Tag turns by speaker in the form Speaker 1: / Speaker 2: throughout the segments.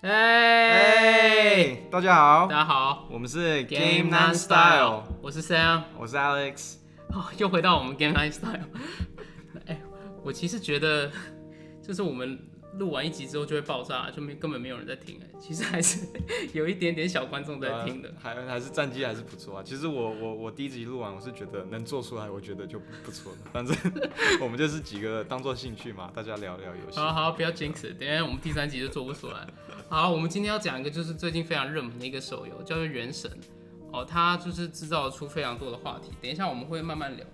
Speaker 1: 哎，
Speaker 2: 大家好，
Speaker 1: 大家好
Speaker 2: 我们是
Speaker 1: ，Game
Speaker 2: Nine Style，
Speaker 1: 我是 Sam，
Speaker 2: 我是 Alex。
Speaker 1: 哦，又回到我们 Game Nine Style。哎，我其实觉得，就是我们录完一集之后就会爆炸，就没根本没有人在听。哎，其实还是有一点点小观众在听的，
Speaker 2: 还还是战绩还是不错啊。其实我我我第一集录完，我是觉得能做出来，我觉得就不错了。反正 我们就是几个当做兴趣嘛，大家聊聊游戏。
Speaker 1: 好好，不要 jinx，等下我们第三集就做不出来。好，我们今天要讲一个就是最近非常热门的一个手游，叫做《原神》哦，它就是制造出非常多的话题。等一下我们会慢慢聊。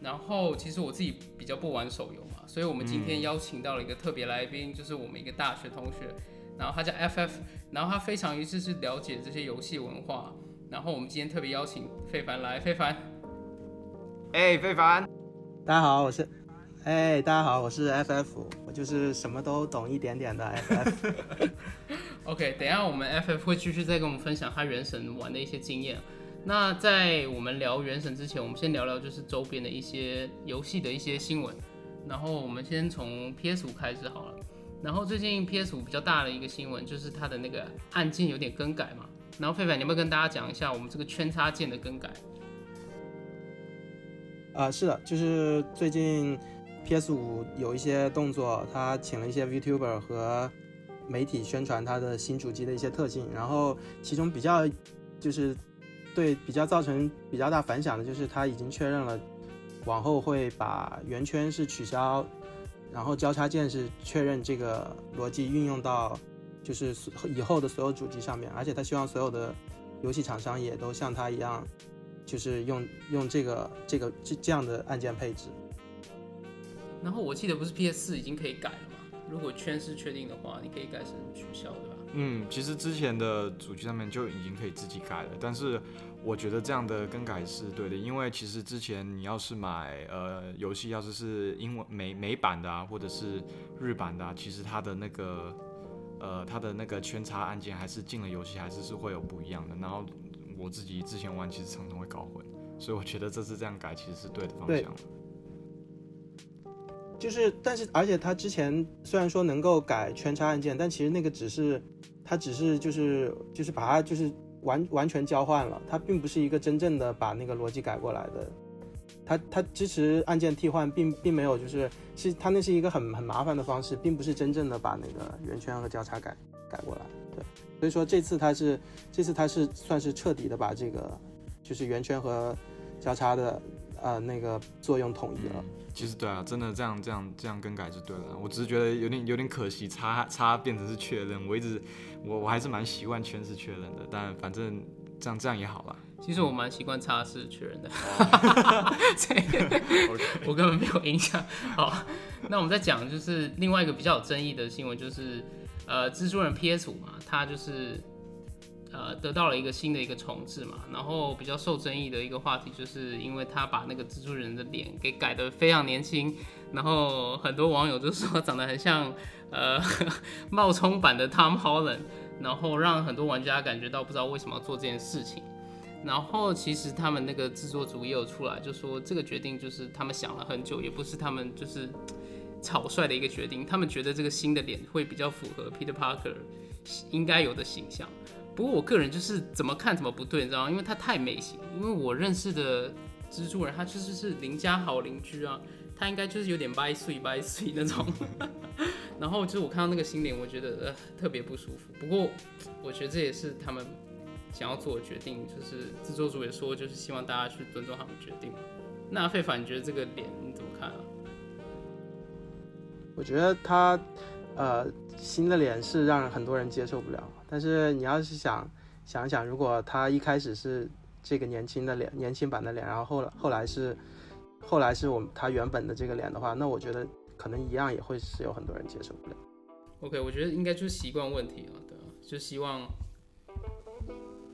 Speaker 1: 然后其实我自己比较不玩手游嘛，所以我们今天邀请到了一个特别来宾，就是我们一个大学同学，然后他叫 FF，然后他非常于是是了解这些游戏文化。然后我们今天特别邀请非凡来，非凡，
Speaker 2: 哎，非凡，
Speaker 3: 大家好，我是。哎，大家好，我是 FF，我就是什么都懂一点点的 FF。
Speaker 1: OK，等下我们 FF 会继续再跟我们分享他原神玩的一些经验。那在我们聊原神之前，我们先聊聊就是周边的一些游戏的一些新闻。然后我们先从 PS 五开始好了。然后最近 PS 五比较大的一个新闻就是它的那个按键有点更改嘛。然后费凡，你要不要跟大家讲一下我们这个圈插键的更改？
Speaker 3: 啊，是的，就是最近。PS 五有一些动作，他请了一些 VTuber 和媒体宣传它的新主机的一些特性，然后其中比较就是对比较造成比较大反响的，就是它已经确认了往后会把圆圈是取消，然后交叉键是确认这个逻辑运用到就是以后的所有主机上面，而且他希望所有的游戏厂商也都像他一样，就是用用这个这个这这样的按键配置。
Speaker 1: 然后我记得不是 PS 四已经可以改了吗？如果圈是确定的话，你可以改成取消，对吧？
Speaker 2: 嗯，其实之前的主机上面就已经可以自己改了，但是我觉得这样的更改是对的，因为其实之前你要是买呃游戏，要是是英文美美版的啊，或者是日版的啊，其实它的那个呃它的那个圈插按键还是进了游戏还是是会有不一样的。然后我自己之前玩其实常常会搞混，所以我觉得这次这样改其实是对的方向。
Speaker 3: 就是，但是，而且它之前虽然说能够改圈叉按键，但其实那个只是，它只是就是就是把它就是完完全交换了，它并不是一个真正的把那个逻辑改过来的。它它支持按键替换，并并没有就是是它那是一个很很麻烦的方式，并不是真正的把那个圆圈和交叉改改过来。对，所以说这次它是这次它是算是彻底的把这个就是圆圈和交叉的呃那个作用统一了。
Speaker 2: 其实对啊，真的这样这样这样更改就对了。我只是觉得有点有点可惜，叉叉变成是确认。我一直我我还是蛮习惯圈是确认的，但反正这样这样也好了。
Speaker 1: 其实我蛮习惯叉是确认的，我根本没有影响。好，那我们再讲就是另外一个比较有争议的新闻，就是呃蜘蛛人 PS 五嘛，它就是。呃，得到了一个新的一个重置嘛，然后比较受争议的一个话题，就是因为他把那个蜘蛛人的脸给改得非常年轻，然后很多网友就说长得很像呃 冒充版的 Tom Holland，然后让很多玩家感觉到不知道为什么要做这件事情。然后其实他们那个制作组也有出来，就说这个决定就是他们想了很久，也不是他们就是草率的一个决定，他们觉得这个新的脸会比较符合 Peter Parker 应该有的形象。不过我个人就是怎么看怎么不对，你知道吗？因为他太美型。因为我认识的蜘蛛人，他就是是邻家好邻居啊，他应该就是有点掰碎掰碎那种。然后就是我看到那个新脸，我觉得呃特别不舒服。不过我觉得这也是他们想要做的决定，就是制作组也说，就是希望大家去尊重他们决定。那费凡，你觉得这个脸你怎么看啊？
Speaker 3: 我觉得他呃新的脸是让很多人接受不了。但是你要是想想想，如果他一开始是这个年轻的脸，年轻版的脸，然后后来后来是后来是我们他原本的这个脸的话，那我觉得可能一样也会是有很多人接受不了。
Speaker 1: OK，我觉得应该就是习惯问题了，对，就希望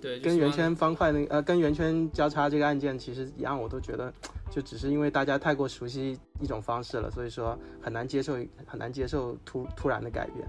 Speaker 1: 对
Speaker 3: 跟圆圈方块那呃跟圆圈交叉这个按键其实一样，我都觉得就只是因为大家太过熟悉一种方式了，所以说很难接受很难接受突突然的改变。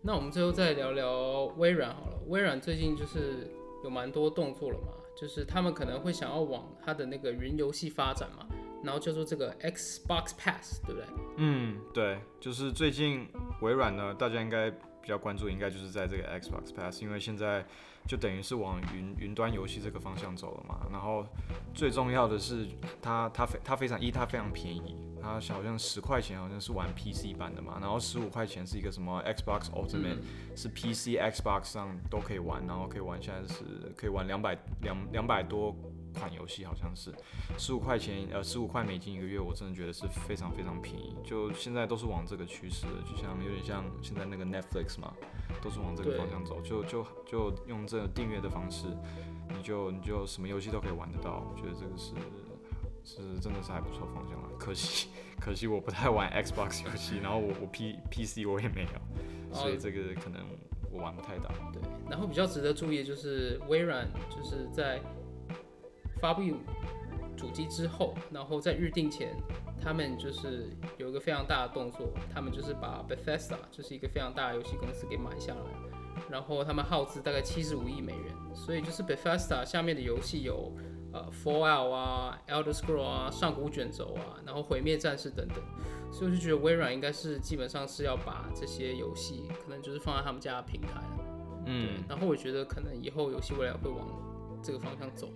Speaker 1: 那我们最后再聊聊微软好了。微软最近就是有蛮多动作了嘛，就是他们可能会想要往它的那个云游戏发展嘛，然后叫做这个 Xbox Pass，对不对？
Speaker 2: 嗯，对，就是最近微软呢，大家应该比较关注，应该就是在这个 Xbox Pass，因为现在就等于是往云云端游戏这个方向走了嘛。然后最重要的是，它它非它非常一，它非常便宜，它好像十块钱好像是玩 PC 版的嘛，然后十五块钱是一个什么 Xbox Ultimate，、是 PC、Xbox 上都可以玩，然后可以玩现在是可以玩两百两两百多款游戏，好像是十五块钱呃十五块美金一个月，我真的觉得是非常非常便宜。就现在都是往这个趋势，就像有点像现在那个 Netflix 嘛，都是往这个方向走，就就就用这个订阅的方式，你就你就什么游戏都可以玩得到。我觉得这个是是真的是还不错方向啊。可惜可惜我不太玩 Xbox 游戏，然后我我 P PC 我也没有，所以
Speaker 1: 哦
Speaker 2: 这个可能我玩不太到。
Speaker 1: 对，然后比较值得注意的就是微软就是在发布主机之后，然后在预定前，他们就是有一个非常大的动作，他们就是把 Bethesda 就是一个非常大的游戏公司给买下来，然后他们耗资大概七十五亿美元，所以就是 Bethesda 下面的游戏有呃 Fallout 啊、Elder Scroll 啊、上古卷轴啊，然后毁灭战士等等。所以我就觉得微软应该是基本上是要把这些游戏可能就是放在他们家的平台了。
Speaker 2: 嗯，
Speaker 1: 然后我觉得可能以后游戏未来会往这个方向走，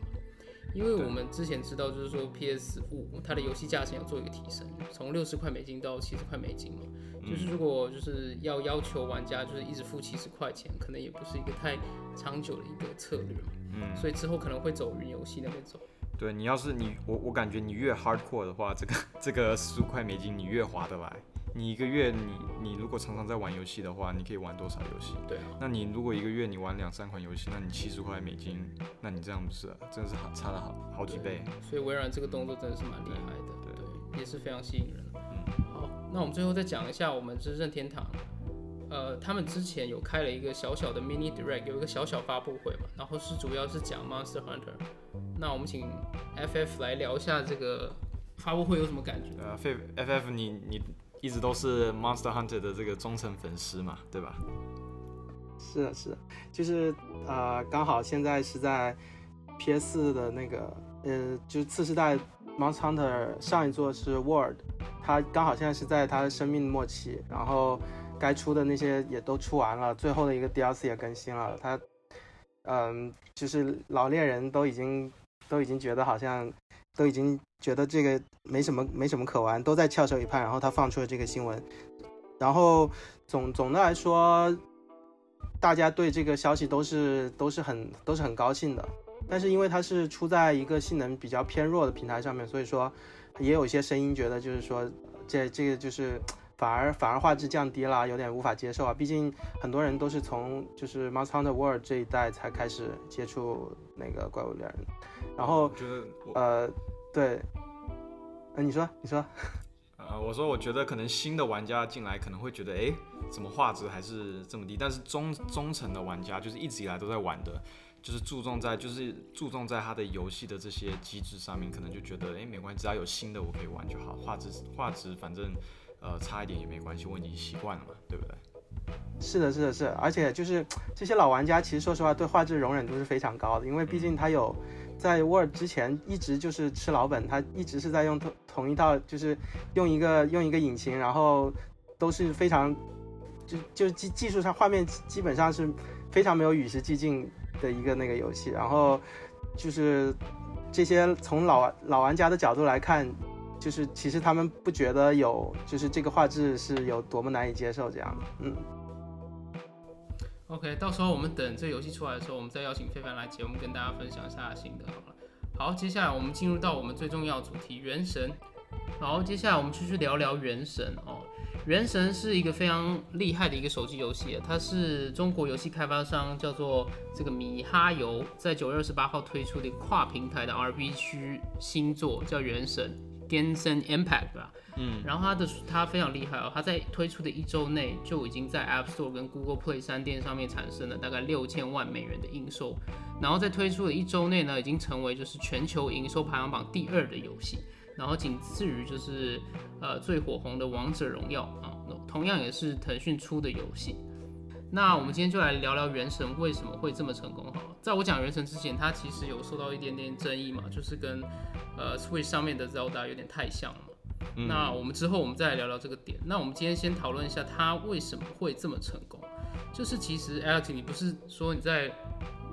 Speaker 1: 因为我们之前知道就是说 PS 五它的游戏价钱要做一个提升，从六十块美金到七十块美金嘛。就是如果就是要要求玩家就是一直付七十块钱，可能也不是一个太长久的一个策略嘛。
Speaker 2: 嗯，
Speaker 1: 所以之后可能会走云游戏那边走。
Speaker 2: 对你要是你我我感觉你越 hardcore 的话，这个这个十五块美金你越划得来。你一个月你你如果常常在玩游戏的话，你可以玩多少游戏？
Speaker 1: 对啊，
Speaker 2: 那你如果一个月你玩两三款游戏，那你七十块美金，那你这样不是真的是好差了好好几倍。
Speaker 1: 所以微软这个动作真的是蛮厉害的，
Speaker 2: 对
Speaker 1: 对，也是非常吸引人。
Speaker 2: 嗯，
Speaker 1: 好，那我们最后再讲一下我们真正天堂。呃，他们之前有开了一个小小的 mini direct，有一个小小发布会嘛，然后是主要是讲 Monster Hunter。那我们请 FF 来聊一下这个发布会有什么感觉？
Speaker 2: 呃，F F F 你你一直都是 Monster Hunter 的这个忠诚粉丝嘛，对吧？
Speaker 3: 是啊，是的，就是呃，刚好现在是在 PS 的那个呃，就是次世代 Monster Hunter 上一座是 World，它刚好现在是在它生命末期，然后该出的那些也都出完了，最后的一个 DLC 也更新了，它嗯，就是老猎人都已经都已经觉得好像都已经觉得这个没什么没什么可玩，都在翘首以盼，然后他放出了这个新闻，然后总总的来说。大家对这个消息都是都是很都是很高兴的，但是因为它是出在一个性能比较偏弱的平台上面，所以说也有一些声音觉得就是说这这个就是反而反而画质降低了，有点无法接受啊。毕竟很多人都是从就是 Monster Hunter World 这一代才开始接触那个怪物猎人，然后
Speaker 2: 我觉得
Speaker 3: 呃对，呃你说你说。
Speaker 2: 呃，我说我觉得可能新的玩家进来可能会觉得，哎，怎么画质还是这么低？但是中中层的玩家就是一直以来都在玩的，就是注重在就是注重在他的游戏的这些机制上面，可能就觉得，哎，没关系，只要有新的我可以玩就好，画质画质反正呃差一点也没关系，我已经习惯了嘛，对不对？
Speaker 3: 是的，是的，是的，而且就是这些老玩家，其实说实话对画质容忍度是非常高的，因为毕竟他有在 Word 之前一直就是吃老本，他一直是在用同同一套，就是用一个用一个引擎，然后都是非常就就技技术上画面基本上是非常没有与时俱进的一个那个游戏，然后就是这些从老老玩家的角度来看。就是其实他们不觉得有，就是这个画质是有多么难以接受这样的，嗯。
Speaker 1: OK，到时候我们等这游戏出来的时候，我们再邀请非凡来节目跟大家分享一下他的心得好了。好，接下来我们进入到我们最重要主题——原神。好，接下来我们继续聊聊原神哦。原神是一个非常厉害的一个手机游戏，它是中国游戏开发商叫做这个米哈游在九月二十八号推出的跨平台的 RPG 新作，叫《原神》（Genshin Impact） 吧。
Speaker 2: 嗯，
Speaker 1: 然后它的它非常厉害哦，它在推出的一周内就已经在 App Store 跟 Google Play 三店上面产生了大概六千万美元的营收，然后在推出的一周内呢，已经成为就是全球营收排行榜第二的游戏，然后仅次于就是呃最火红的王者荣耀啊，同样也是腾讯出的游戏。那我们今天就来聊聊《原神》为什么会这么成功好了。在我讲《原神》之前，它其实有受到一点点争议嘛，就是跟呃 Switch 上面的 Zelda 有点太像了嘛。那我们之后我们再来聊聊这个点。那我们今天先讨论一下它为什么会这么成功。就是其实 Alex，你不是说你在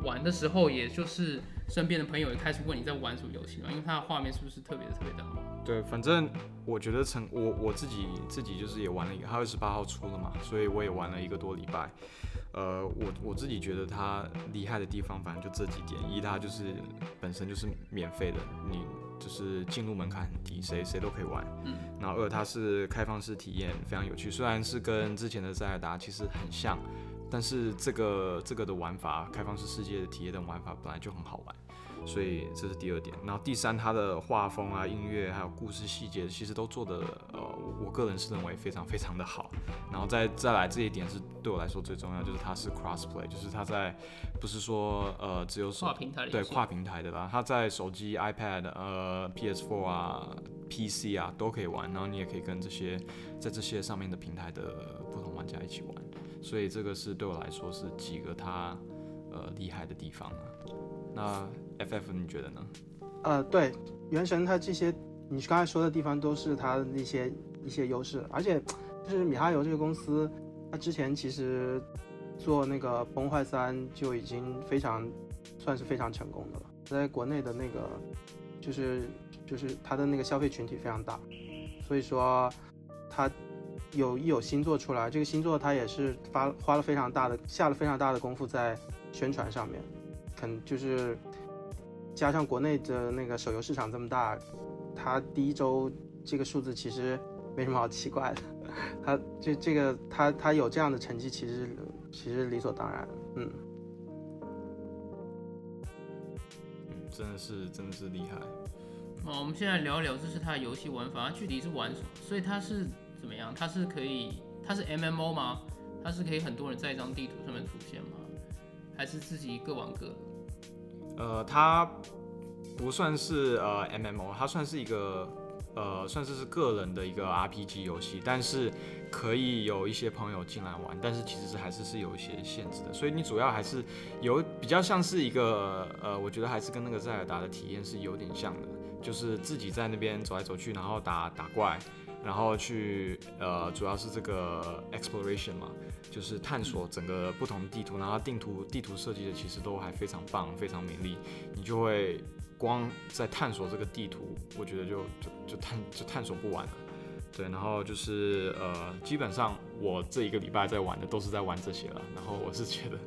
Speaker 1: 玩的时候，也就是身边的朋友也开始问你在玩什么游戏嘛？因为它的画面是不是特别的特别的好？
Speaker 2: 对，反正我觉得成我我自己自己就是也玩了一个，它二十八号出了嘛，所以我也玩了一个多礼拜。呃，我我自己觉得它厉害的地方，反正就这几点：一，它就是本身就是免费的，你就是进入门槛很低，谁谁都可以玩。
Speaker 1: 嗯。
Speaker 2: 然后二，它是开放式体验，非常有趣。虽然是跟之前的塞尔达其实很像，但是这个这个的玩法，开放式世界的体验的玩法本来就很好玩。所以这是第二点，然后第三，它的画风啊、音乐还有故事细节，其实都做的，呃，我个人是认为非常非常的好。然后再再来这一点是对我来说最重要，就是它是 crossplay，就是它在不是说呃只有
Speaker 1: 跨平台
Speaker 2: 对跨平台的啦，它在手机、iPad、呃 PS4 啊、PC 啊都可以玩，然后你也可以跟这些在这些上面的平台的不同玩家一起玩。所以这个是对我来说是几个它呃厉害的地方啊。那 FF 你觉得呢？
Speaker 3: 呃，对，原神它这些你刚才说的地方都是它的一些一些优势，而且就是米哈游这个公司，它之前其实做那个崩坏三就已经非常算是非常成功的了，在国内的那个就是就是它的那个消费群体非常大，所以说它有一有新作出来，这个新作它也是发花了非常大的下了非常大的功夫在宣传上面，肯就是。加上国内的那个手游市场这么大，它第一周这个数字其实没什么好奇怪的。它这这个它它有这样的成绩，其实其实理所当然。
Speaker 2: 嗯，嗯，真的是真的是厉害。
Speaker 1: 好，我们现在聊一聊，这是它的游戏玩法，它具体是玩什么？所以它是怎么样？它是可以，它是 MMO 吗？它是可以很多人在一张地图上面出现吗？还是自己各玩各的？
Speaker 2: 呃，它不算是呃 M M O，它算是一个呃，算是是个人的一个 R P G 游戏，但是可以有一些朋友进来玩，但是其实是还是是有一些限制的，所以你主要还是有比较像是一个呃，我觉得还是跟那个塞尔达的体验是有点像的，就是自己在那边走来走去，然后打打怪。然后去呃，主要是这个 exploration 嘛，就是探索整个不同地图，然后地图地图设计的其实都还非常棒，非常美丽。你就会光在探索这个地图，我觉得就就就探就探索不完了。对，然后就是呃，基本上我这一个礼拜在玩的都是在玩这些了，然后我是觉得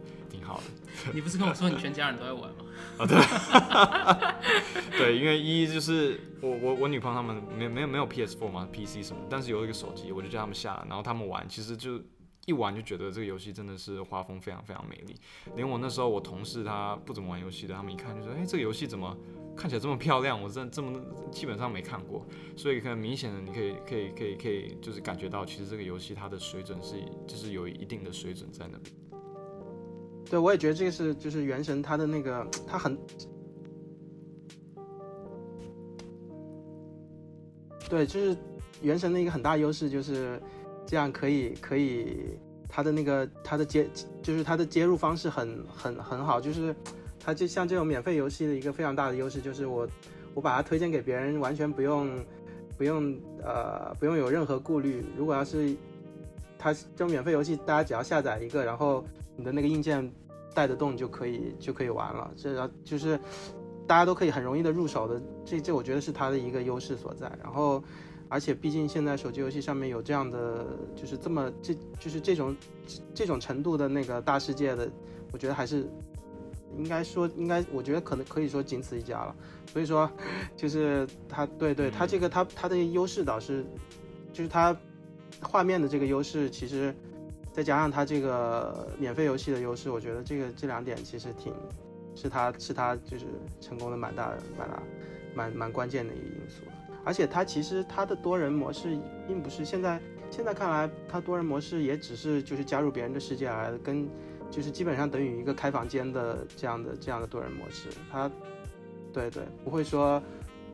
Speaker 2: 挺好的。
Speaker 1: 你不是跟我说你全家人都在玩吗？
Speaker 2: 啊对，对，因为一就是我我我女朋友他们没没有没有 PS4 嘛，PC 什么，但是有一个手机，我就叫他们下，然后他们玩，其实就一玩就觉得这个游戏真的是画风非常非常美丽，连我那时候我同事他不怎么玩游戏的，他们一看就说，哎，这个游戏怎么看起来这么漂亮？我真这么基本上没看过，所以很明显的你可以可以可以可以就是感觉到，其实这个游戏它的水准是就是有一定的水准在那边。
Speaker 3: 对，我也觉得这个是就是原神它的那个，它很，对，就是原神的一个很大优势就是这样可以可以，它的那个它的接就是它的接入方式很很很好，就是它就像这种免费游戏的一个非常大的优势就是我我把它推荐给别人完全不用不用呃不用有任何顾虑，如果要是它这种免费游戏，大家只要下载一个，然后你的那个硬件。带得动就可以就可以玩了，这就是大家都可以很容易的入手的，这这我觉得是它的一个优势所在。然后，而且毕竟现在手机游戏上面有这样的，就是这么这就是这种这种程度的那个大世界的，我觉得还是应该说应该，我觉得可能可以说仅此一家了。所以说，就是它对对它这个它它的优势倒是就是它画面的这个优势其实。再加上它这个免费游戏的优势，我觉得这个这两点其实挺，是它是它就是成功的蛮大蛮大蛮蛮关键的一个因素。而且它其实它的多人模式并不是现在现在看来，它多人模式也只是就是加入别人的世界来跟就是基本上等于一个开房间的这样的这样的多人模式。它对对不会说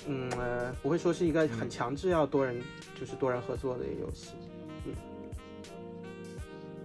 Speaker 3: 嗯不会说是一个很强制要多人就是多人合作的一个游戏。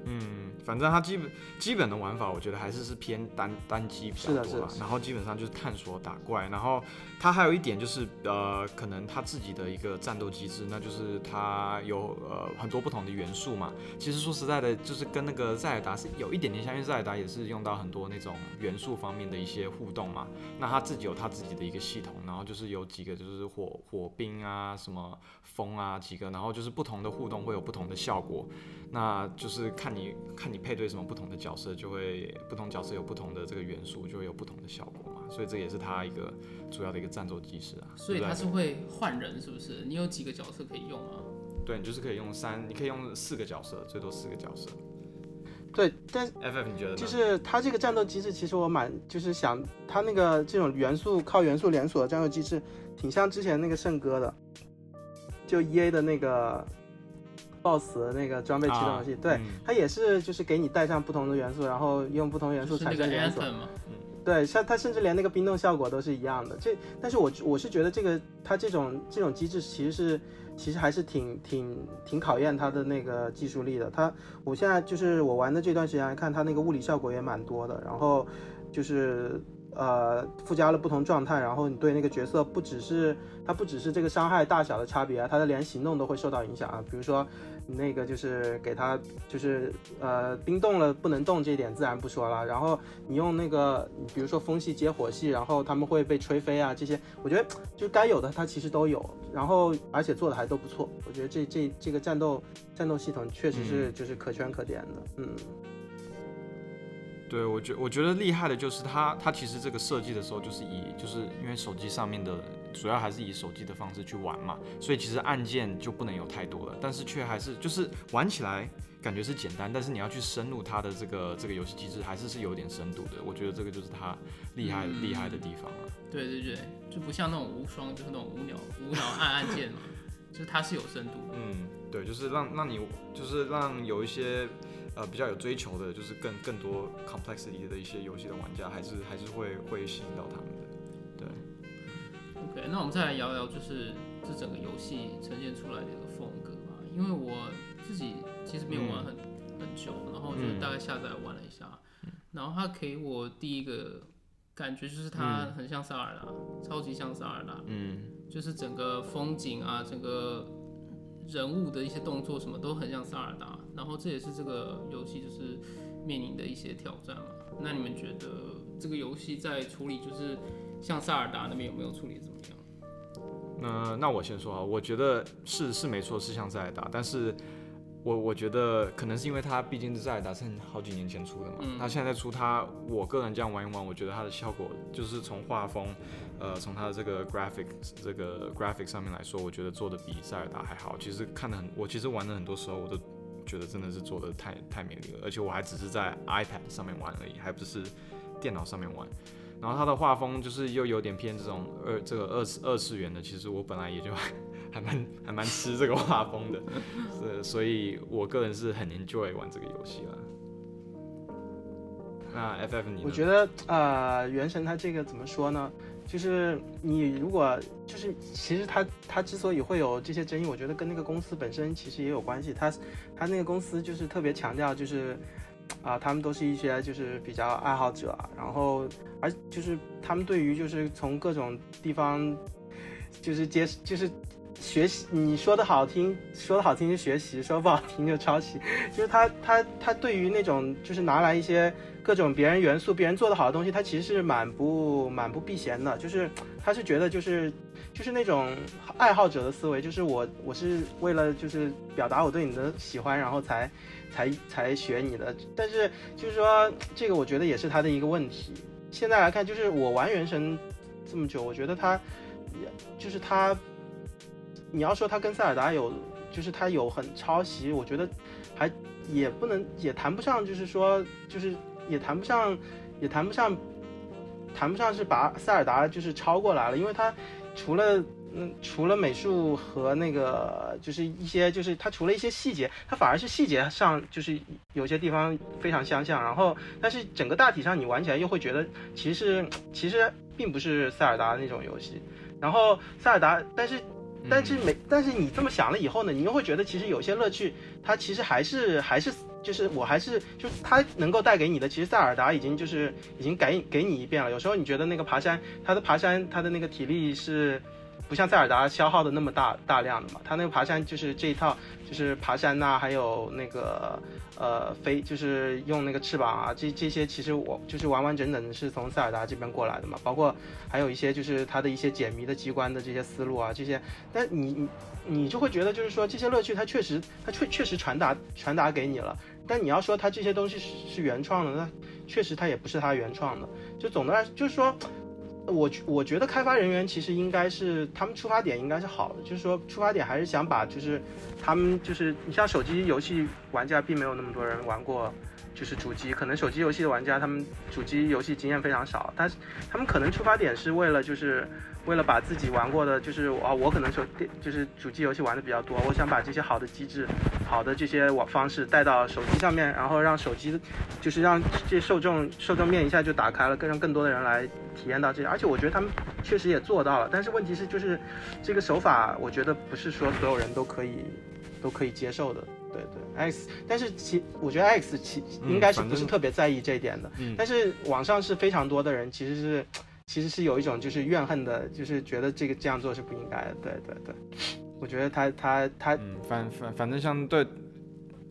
Speaker 2: 嗯，反正它基本基本的玩法，我觉得还是是偏单单机比较
Speaker 3: 是的
Speaker 2: 多啦
Speaker 3: 是的。
Speaker 2: 然后基本上就是探索打怪，然后它还有一点就是呃，可能它自己的一个战斗机制，那就是它有呃很多不同的元素嘛。其实说实在的，就是跟那个塞尔达是有一点点像，因为塞尔达也是用到很多那种元素方面的一些互动嘛。那它自己有它自己的一个系统，然后就是有几个就是火火冰啊，什么风啊几个，然后就是不同的互动会有不同的效果。那就是看你看你配对什么不同的角色，就会不同角色有不同的这个元素，就会有不同的效果嘛。所以这也是它一个主要的一个战斗机制啊。
Speaker 1: 所以它是会换人，是不是？你有几个角色可以用啊？
Speaker 2: 对你就是可以用三，你可以用四个角色，最多四个角色。
Speaker 3: 对，但
Speaker 2: FF 你觉得呢？
Speaker 3: 就是它这个战斗机制，其实我蛮就是想，它那个这种元素靠元素连锁的战斗机制，挺像之前那个圣歌的，就 E A 的那个 BOSS 的那个装备驱动游戏，对，
Speaker 2: 嗯
Speaker 3: 它也是就是给你带上不同的元素，然后用不同元素
Speaker 1: 是那个
Speaker 3: 产生连锁。
Speaker 1: Anthem 嘛？
Speaker 3: 对，像它甚至连那个冰冻效果都是一样的。这，但是我我是觉得这个它这种这种机制其实是其实还是挺挺挺考验它的那个技术力的。它我现在就是我玩的这段时间来看，它那个物理效果也蛮多的，然后就是呃附加了不同状态，然后你对那个角色不只是它不只是这个伤害大小的差别啊，它的连行动都会受到影响啊。比如说那个就是给它就是呃冰冻了不能动这一点自然不说了，然后你用那个比如说风系接火系，然后他们会被吹飞啊这些，我觉得就该有的它其实都有，然后而且做的还都不错，我觉得这这这个战斗战斗系统确实是就是可圈可点的，嗯。
Speaker 2: 对我觉我觉得厉害的就是它，它其实这个设计的时候就是以就是因为手机上面的主要还是以手机的方式去玩嘛，所以其实按键就不能有太多了，但是却还是就是玩起来感觉是简单，但是你要去深入它的这个这个游戏机制还是是有点深度的，我觉得这个就是它厉害
Speaker 1: 嗯
Speaker 2: 厉害的地方啊。
Speaker 1: 对对对，就不像那种无双，就是那种无聊无脑按按键嘛，就是它是有深度的。
Speaker 2: 嗯，对，就是让让你就是让有一些呃比较有追求的，就是更更多 complexity 的一些游戏的玩家，还是还是会会吸引到他们
Speaker 1: OK，那我们再来聊聊，就是这整个游戏呈现出来的一个风格吧。因为我自己其实没有玩很、很久，然后就大概下载玩了一下，然后它给我第一个感觉就是它很像萨尔达，超级像萨尔达，
Speaker 2: 嗯
Speaker 1: 就是整个风景啊，整个人物的一些动作什么都很像萨尔达。然后这也是这个游戏就是面临的一些挑战嘛。那你们觉得这个游戏在处理就是像塞尔达那边有没有处理怎么样？
Speaker 2: 那那我先说啊，我觉得是是没错，是像塞尔达，但是我我觉得可能是因为它毕竟是塞尔达是好几年前出的嘛，
Speaker 1: 嗯
Speaker 2: 那现在出它，我个人这样玩一玩，我觉得它的效果就是从画风，呃，从它的这个 graphic 这个 graphic 上面来说，我觉得做的比塞尔达还好。其实看的很，我其实玩的很多时候，我都觉得真的是做的太太美丽了，而且我还只是在 iPad 上面玩而已，还不是电脑上面玩。然后它的画风就是又有点偏这种二这个二次二次元的，其实我本来也就还蛮还蛮吃这个画风的，是所以我个人是很 enjoy 玩这个游戏了。那 FF 你？
Speaker 3: 我觉得呃，原神它这个怎么说呢？就是你如果就是其实它它之所以会有这些争议，我觉得跟那个公司本身其实也有关系。它它那个公司就是特别强调就是啊、他们都是一些就是比较爱好者，然后而就是他们对于就是从各种地方就是接就是。学习，你说的好听，说的好听就学习，说不好听就抄袭。就是他他他对于那种就是拿来一些各种别人元素、别人做的好的东西，他其实是蛮不蛮不避嫌的。就是他是觉得就是就是那种爱好者的思维，就是我我是为了就是表达我对你的喜欢，然后才才才学你的。但是就是说这个我觉得也是他的一个问题。现在来看，就是我玩原神这么久，我觉得他就是他，你要说他跟塞尔达有就是他有很抄袭，我觉得还也不能也谈不上，就是说就是也谈不上也谈不上谈不上是把塞尔达就是超过来了，因为他除了嗯除了美术和那个就是一些就是它除了一些细节，它反而是细节上就是有些地方非常相像，然后但是整个大体上你玩起来又会觉得其实其实并不是塞尔达那种游戏，然后塞尔达但是。但是没，但是你这么想了以后呢，你又会觉得其实有些乐趣，它其实还是还是就是我还是就它能够带给你的，其实塞尔达已经就是已经给给你一遍了。有时候你觉得那个爬山，它的爬山它的那个体力是不像塞尔达消耗的那么大大量的嘛，它那个爬山就是这一套就是爬山呐、还有那个呃飞就是用那个翅膀啊，这这些其实我就是完完整整的是从塞尔达这边过来的嘛，包括还有一些就是它的一些解谜的机关的这些思路啊这些，但你你你就会觉得就是说这些乐趣它确实它确确实传达传达给你了。但你要说它这些东西是是原创的，那确实它也不是它原创的。就总的来就是说，我我觉得开发人员其实应该是他们出发点应该是好的，就是说出发点还是想把就是他们就是你像手机游戏玩家并没有那么多人玩过。就是主机，可能手机游戏的玩家，他们主机游戏经验非常少，但是他们可能出发点是为了，就是为了把自己玩过的，就是啊，我可能手电就是主机游戏玩的比较多，我想把这些好的机制、好的这些网方式带到手机上面，然后让手机，就是让这受众受众面一下就打开了，更让更多的人来体验到这些，而且我觉得他们确实也做到了，但是问题是就是这个手法，我觉得不是说所有人都可以都可以接受的。对对，X，但是其我觉得 X 其应该是不是特别在意这一点的，
Speaker 2: 嗯。
Speaker 3: 但是网上是非常多的人其实是其实是有一种就是怨恨的，就是觉得这个这样做是不应该的。对对对，我觉得他他他
Speaker 2: 嗯，反反反正像对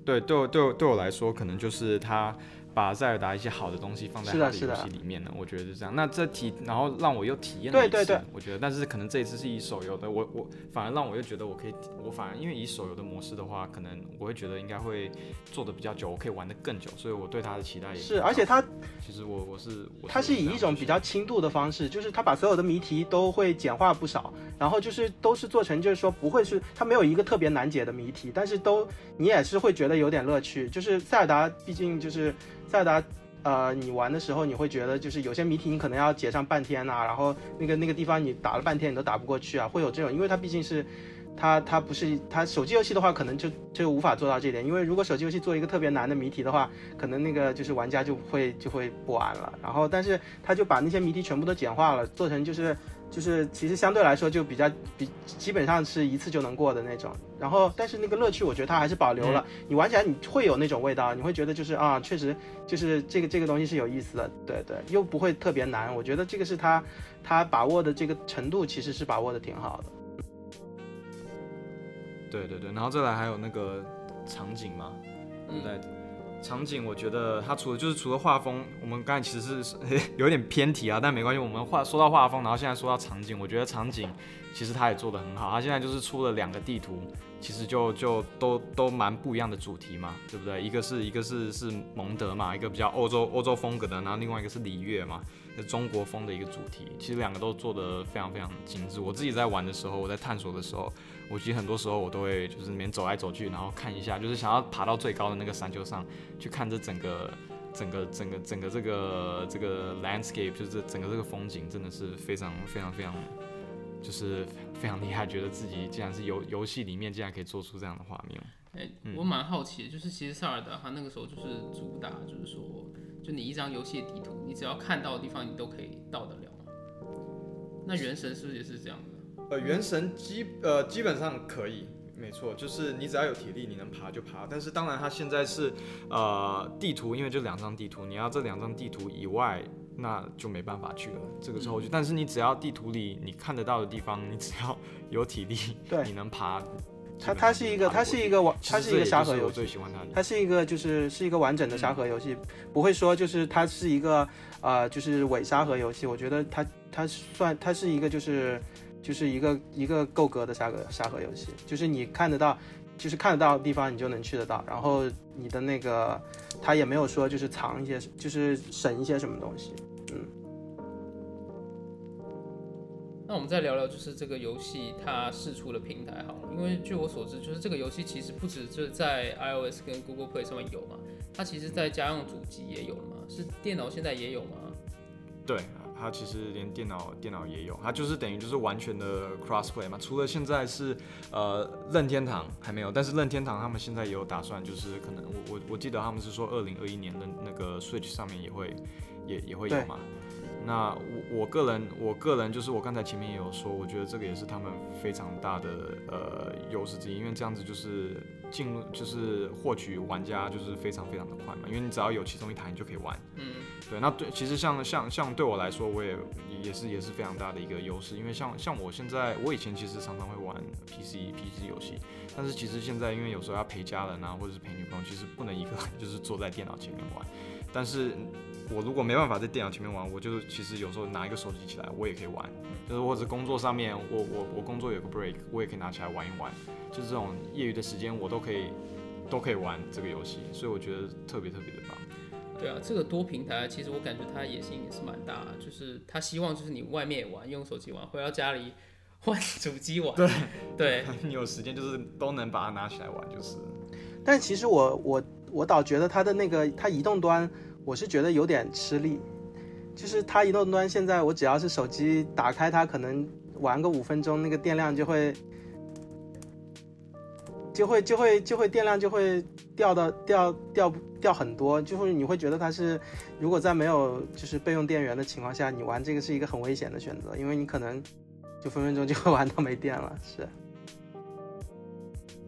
Speaker 2: 对对我对我对我来说，可能就是他把塞尔达一些好的东西放在他的游戏里面呢，我觉得是这样。那这体，然后让我又体验了一次，
Speaker 3: 对对。对
Speaker 2: 我觉得，但是可能这一次是以手游的，我我反而让我又觉得我可以，我反而因为以手游的模式的话，可能我会觉得应该会做的比较久，我可以玩的更久，所以我对他的期待也
Speaker 3: 是，而且他
Speaker 2: 其实我我是我
Speaker 3: 它是以一种比较轻度的方式，就是它把所有的谜题都会简化不少，然后就是都是做成，就是说不会是它没有一个特别难解的谜题，但是都你也是会觉得有点乐趣。就是塞尔达，毕竟就是塞达，呃，你玩的时候你会觉得就是有些谜题你可能要解上半天呐、然后那个那个地方你打了半天你都打不过去啊，会有这种，因为它毕竟是。它它不是它手机游戏的话，可能就就无法做到这点，因为如果手机游戏做一个特别难的谜题的话，可能那个就是玩家就会就会不玩了。然后，但是他就把那些谜题全部都简化了，做成就是就是其实相对来说就比较比基本上是一次就能过的那种。然后，但是那个乐趣我觉得它还是保留了，你玩起来你会有那种味道，你会觉得就是啊，确实就是这个这个东西是有意思的，对对，又不会特别难。我觉得这个是他他把握的这个程度其实是把握的挺好的。
Speaker 2: 对对对，然后再来还有那个场景嘛，对？场景我觉得它除了就是除了画风，我们刚才其实是 有点偏题啊，但没关系，我们画说到画风，然后现在说到场景，我觉得场景其实他也做得很好，他现在就是出了两个地图，其实就就都都蛮不一样的主题嘛，对不对？一个是一个是是蒙德嘛，一个比较欧洲欧洲风格的，然后另外一个是里约嘛，是中国风的一个主题，其实两个都做得非常非常精致。我自己在玩的时候，我在探索的时候。我其实很多时候我都会就是里面走来走去，然后看一下，就是想要爬到最高的那个山丘上去看这整个整个整个整个这个这个 landscape，就是整个这个风景真的是非常非常非常就是非常厉害，觉得自己竟然是游游戏里面竟然可以做出这样的画面。
Speaker 1: 哎、我蛮好奇的，就是其实塞尔达它那个时候就是主打，就是说，就你一张游戏的地图，你只要看到的地方你都可以到得了嘛。那原神是不是也是这样的？
Speaker 2: 呃，原神基呃基本上可以，没错，就是你只要有体力，你能爬就爬。但是当然，它现在是呃地图，因为就两张地图，你要这两张地图以外，那就没办法去了，这个时候就。但是你只要地图里你看得到的地方，你只要有体力，
Speaker 3: 对
Speaker 2: 你能爬。
Speaker 3: 它它是一个它是一个完它是一个沙盒游戏
Speaker 2: 我最，喜欢它的。
Speaker 3: 它是一个就是是一个完整的沙盒游戏，不会说就是它是一个呃就是伪沙盒游戏。我觉得它它算它是一个就是就是一个一个够格的沙盒沙盒游戏，就是你看得到，就是看得到的地方你就能去得到，然后你的那个他也没有说就是藏一些就是省一些什么东西。
Speaker 1: 嗯那我们再聊聊，就是这个游戏它试出的平台好了，因为据我所知，就是这个游戏其实不止就是在 iOS 跟 Google Play 上面有嘛，它其实在家用主机也有了嘛，是电脑现在也有吗？
Speaker 2: 对，它其实连电脑电脑也有，它就是等于就是完全的 crossplay 嘛。除了现在是呃任天堂还没有，但是任天堂他们现在也有打算，就是可能我我我记得他们是说二零二一年的那个 Switch 上面也会也也会有嘛。那我我个人我个人就是我刚才前面也有说，我觉得这个也是他们非常大的呃优势之一，因为这样子就是进入就是获取玩家就是非常非常的快嘛，因为你只要有其中一台你就可以玩。
Speaker 1: 嗯，
Speaker 2: 对，那对，其实像像像对我来说，我也也是也是非常大的一个优势，因为像像我现在，我以前其实常常会玩 PC PC 游戏，但是其实现在因为有时候要陪家人啊，或者是陪女朋友，其实不能一个人 就是坐在电脑前面玩。但是我如果没办法在电脑前面玩，我就其实有时候拿一个手机起来，我也可以玩，就是或者工作上面，我我我工作有个 break，我也可以拿起来玩一玩，就是这种业余的时间，我都可以都可以玩这个游戏，所以我觉得特别特别的棒。
Speaker 1: 对啊，这个多平台其实我感觉它野心也是蛮大的，就是他希望就是你外面也玩，用手机玩，回到家里 换主机玩。
Speaker 2: 对
Speaker 1: 对，
Speaker 2: 你有时间就是都能把它拿起来玩，就是。
Speaker 3: 但其实我我我倒觉得它的那个它移动端，我是觉得有点吃力，就是它移动端现在我只要是手机打开它，可能玩个五分钟，那个电量就会就会就会就会电量就会掉到掉掉掉很多，就会你会觉得它是如果在没有就是备用电源的情况下，你玩这个是一个很危险的选择，因为你可能就分分钟就会玩到没电了，是。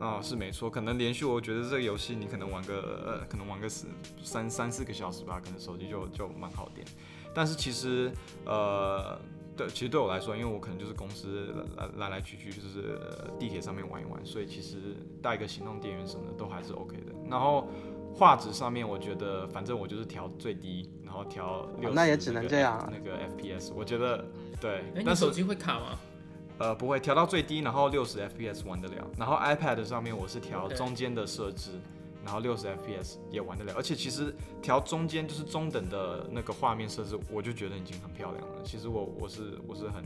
Speaker 2: 啊、是没错，可能连续，我觉得这个游戏你可能玩个呃，可能玩个十三三四个小时吧，可能手机就就蛮好电。但是其实呃，对，其实对我来说，因为我可能就是公司来来来来去去，就是呃地铁上面玩一玩，所以其实带一个行动电源什么的都还是 OK 的。然后画质上面，我觉得反正我就是调最低，然后调六、
Speaker 3: 那也只能这样啊
Speaker 2: 那个 FPS，我觉得对
Speaker 1: 哎，，你
Speaker 2: 但是
Speaker 1: 手机会卡吗？
Speaker 2: 呃，不会调到最低，然后六十 FPS 玩得了。然后 iPad 上面我是调中间的设置然后六十 FPS 也玩得了。而且其实调中间就是中等的那个画面设置，我就觉得已经很漂亮了。其实我我是我是很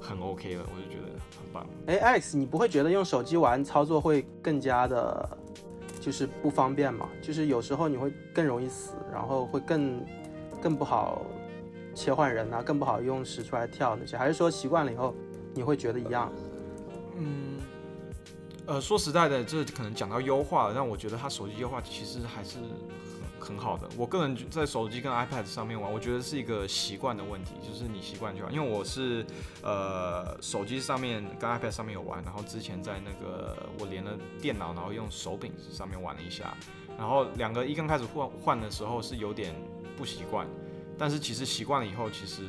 Speaker 2: 很 OK 了，我就觉得很棒。
Speaker 3: 哎，Alex，你不会觉得用手机玩操作会更加的，就是不方便吗？就是有时候你会更容易死，然后会更更不好切换人啊，更不好用使出来跳那些，还是说习惯了以后你会觉得一样？
Speaker 2: 嗯，呃，说实在的，这可能讲到优化了，但我觉得它手机优化其实还是很很好的。我个人在手机跟 iPad 上面玩，我觉得是一个习惯的问题，就是你习惯就好。因为我是呃手机上面跟 iPad 上面有玩，然后之前在那个我连了电脑，然后用手柄上面玩了一下，然后两个一刚开始换换的时候是有点不习惯，但是其实习惯了以后，其实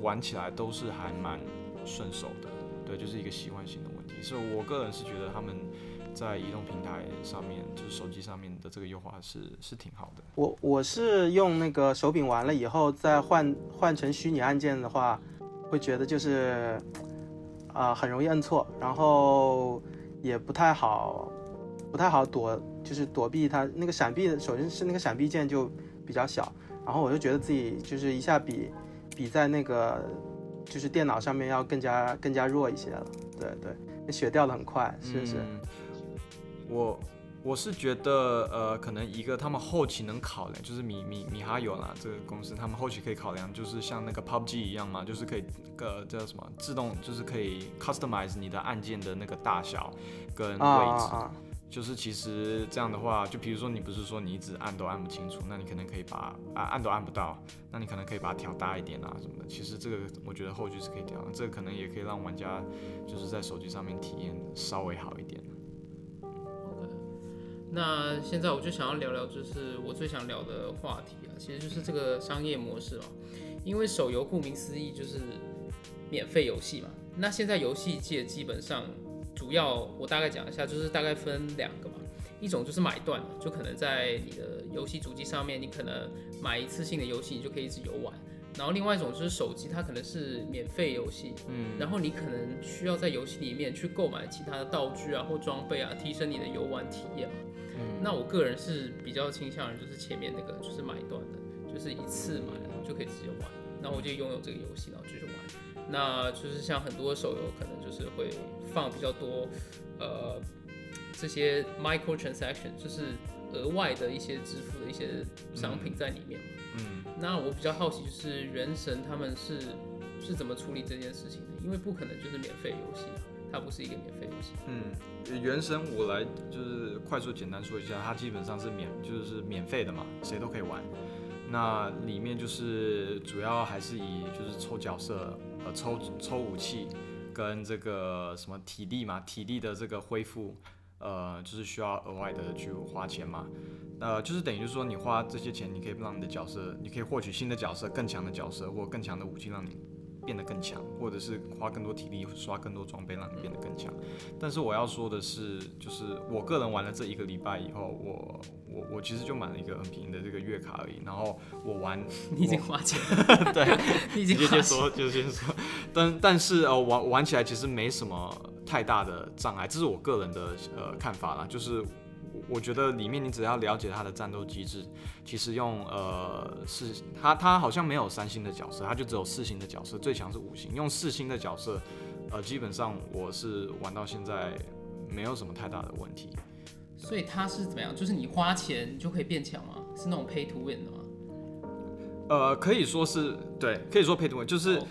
Speaker 2: 玩起来都是还蛮顺手的。对，就是一个习惯性的问题。所以我个人是觉得他们在移动平台上面，就是手机上面的这个优化是是挺好的。
Speaker 3: 我我是用那个手柄完了以后，再换换成虚拟按键的话，会觉得就是，啊、很容易摁错，然后也不太好，不太好躲，就是躲避它那个闪避的，首先是那个闪避键就比较小，然后我就觉得自己就是一下比比在那个就是电脑上面要更加更加弱一些了，对对，那血掉的很快，是是。
Speaker 2: 嗯、我我是觉得，呃，可能一个他们后期能考量，就是米米米哈游啦这个公司，他们后期可以考量，就是像那个 PUBG 一样嘛，就是可以呃叫什么自动，就是可以 customize 你的按键的那个大小跟位置。
Speaker 3: 啊啊啊！
Speaker 2: 就是其实这样的话，就比如说你不是说你一直按都按不清楚，那你可能可以把啊按都按不到，那你可能可以把它调大一点啊什么的。其实这个我觉得后续是可以调，这个可能也可以让玩家就是在手机上面体验稍微好一点。
Speaker 1: 好的那现在我就想要聊聊，就是我最想聊的话题啊，其实就是这个商业模式嘛。因为手游顾名思义就是免费游戏嘛。那现在游戏界基本上主要我大概讲一下，就是大概分两个嘛，一种就是买断的，就可能在你的游戏主机上面，你可能买一次性的游戏，你就可以一直游玩。然后另外一种就是手机，它可能是免费游戏，
Speaker 2: 嗯，
Speaker 1: 然后你可能需要在游戏里面去购买其他的道具啊或装备啊，提升你的游玩体验嘛。
Speaker 2: 嗯
Speaker 1: 那我个人是比较倾向于就是前面那个就是买断的，就是一次买了就可以直接玩，然后我就拥有这个游戏，然后继续玩。那就是像很多手游可能就是会放比较多呃这些 micro transaction，就是额外的一些支付的一些商品在里面。
Speaker 2: 嗯
Speaker 1: 那我比较好奇，就是原神他们是是怎么处理这件事情的？因为不可能就是免费游戏啊，它不是一个免费游戏。
Speaker 2: 嗯，原神我来就是快速简单说一下，它基本上是免就是免费的嘛，谁都可以玩。那里面就是主要还是以就是抽角色，呃，抽抽武器，跟这个什么体力嘛，体力的这个恢复，呃，就是需要额外的去花钱嘛。呃，就是等于就是说你花这些钱，你可以让你的角色，你可以获取新的角色、更强的角色或更强的武器，让你变得更强，或者是花更多体力刷更多装备，让你变得更强。但是我要说的是，就是我个人玩了这一个礼拜以后，我我我其实就买了一个很便宜的这个月卡而已，然后我玩，
Speaker 1: 你已经花钱 了，
Speaker 2: 对，
Speaker 1: 你已经
Speaker 2: 就说就先说，但但是呃玩玩起来其实没什么太大的障碍，这是我个人的呃看法啦，就是我我觉得里面你只要了解它的战斗机制，其实用呃是它它好像没有三星的角色，它就只有四星的角色，最强是五星，用四星的角色，呃基本上我是玩到现在没有什么太大的问题。
Speaker 1: 所以它是怎么样？就是你花钱就可以变强吗？是那种 pay to win 的吗？
Speaker 2: 呃，可以说是对，可以说 pay to win，就是。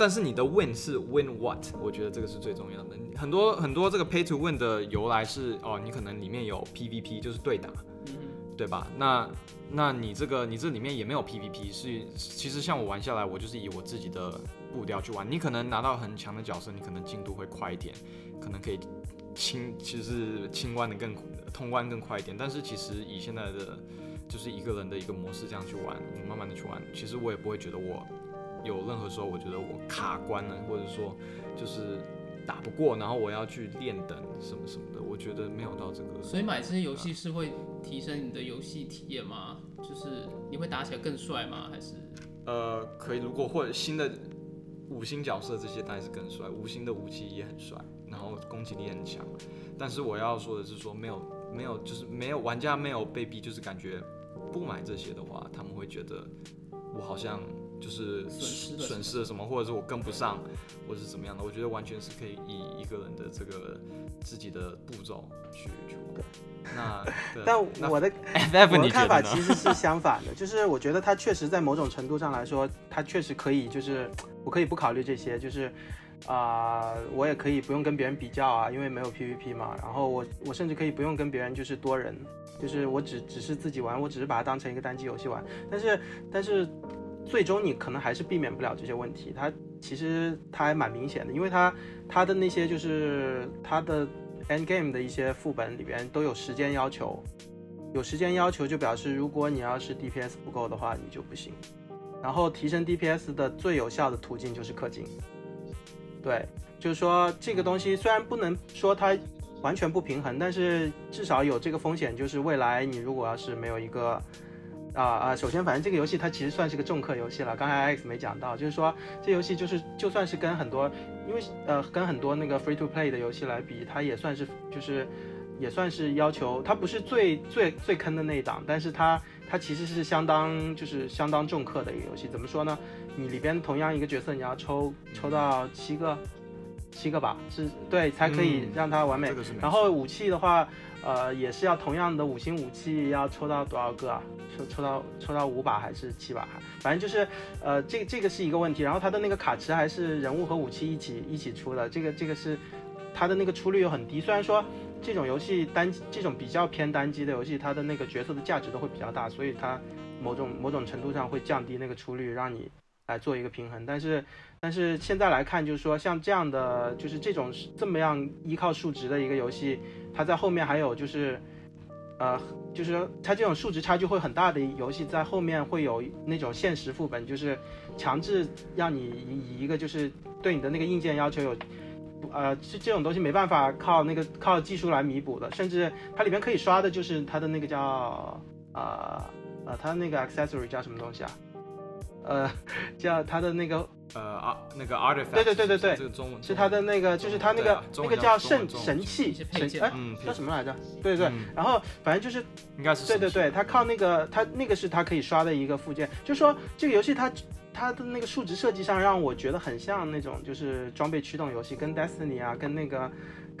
Speaker 2: 但是你的 win 是 win what？我觉得这个是最重要的。很多很多这个 pay to win 的由来是哦，你可能里面有 PVP，就是对打，
Speaker 1: 嗯
Speaker 2: 对吧？那那你这个你这里面也没有 PVP，是其实像我玩下来，我就是以我自己的步调去玩。你可能拿到很强的角色，你可能进度会快一点，可能可以清，其实清关的更通关更快一点。但是其实以现在的就是一个人的一个模式这样去玩，我慢慢的去玩，其实我也不会觉得我有任何时候我觉得我卡关了，或者说就是打不过，然后我要去练等什么什么的，我觉得没有到这个。
Speaker 1: 所以买这些游戏是会提升你的游戏体验吗？就是你会打起来更帅吗？还是
Speaker 2: 呃，可以，如果或者新的五星角色这些当然是更帅，五星的武器也很帅，然后攻击力也很强。但是我要说的是说，没有没有就是没有玩家没有被逼，就是感觉不买这些的话，他们会觉得我好像就是
Speaker 1: 损失了什么
Speaker 2: 损失了什么，或者是我跟不上，或者是怎么样的。我觉得完全是可以以一个人的这个自己的步骤去去玩。那 对
Speaker 3: 但我的 我看法其？实是 相反的，就是我觉得它确实在某种程度上来说，它确实可以，就是我可以不考虑这些，就是啊、我也可以不用跟别人比较啊，因为没有 PVP 嘛。然后我我甚至可以不用跟别人就是多人，就是我只只是自己玩，我只是把它当成一个单机游戏玩。但是但是最终你可能还是避免不了这些问题。它其实它还蛮明显的，因为它它的那些就是它的 end game 的一些副本里边都有时间要求。有时间要求就表示，如果你要是 DPS 不够的话，你就不行。然后提升 DPS 的最有效的途径就是氪金。对，就是说这个东西虽然不能说它完全不平衡，但是至少有这个风险，就是未来你如果要是没有一个啊啊，首先反正这个游戏它其实算是个重氪游戏了，刚才 Alex 没讲到，就是说这游戏就是就算是跟很多，因为呃跟很多那个 free to play 的游戏来比，它也算是就是也算是要求，它不是最最最坑的那一档，但是它它其实是相当就是相当重氪的一个游戏。怎么说呢？你里边同样一个角色，你要抽抽到七个，七个吧，是对才可以
Speaker 2: 嗯
Speaker 3: 让它完美。
Speaker 2: 这个
Speaker 3: 然后武器的话，呃，也是要同样的五星武器要抽到多少个啊？抽抽到抽到五把还是七把？反正就是，呃，这这个是一个问题。然后它的那个卡池还是人物和武器一起一起出的，这个这个是它的那个出率又很低。虽然说这种游戏单这种比较偏单机的游戏，它的那个角色的价值都会比较大，所以它某种某种程度上会降低那个出率，让你来做一个平衡。但是但是现在来看，就是说像这样的，就是这种这么样依靠数值的一个游戏，它在后面还有就是，呃，就是它这种数值差距会很大的游戏，在后面会有那种限时副本，就是强制让你以一个就是对你的那个硬件要求有。呃，这这种东西没办法靠那个靠技术来弥补的，甚至它里面可以刷的就是它的那个叫呃呃，它那个 accessory 叫什么东西啊？呃，叫他的那个
Speaker 2: 呃啊那个 artifact，
Speaker 3: 对对对对对。
Speaker 2: 这个中文
Speaker 3: 是他的那个，就是他那个、
Speaker 2: 啊
Speaker 3: 那个叫神
Speaker 2: 中文
Speaker 3: 神器神哎
Speaker 2: 嗯
Speaker 3: 叫什么来着？对对，
Speaker 2: 嗯。
Speaker 3: 然后反正就是
Speaker 2: 应该是
Speaker 3: 对对对，他靠那个他那个是他可以刷的一个附件，就说这个游戏它它的那个数值设计上让我觉得很像那种就是装备驱动游戏，跟 Destiny 啊，跟那个。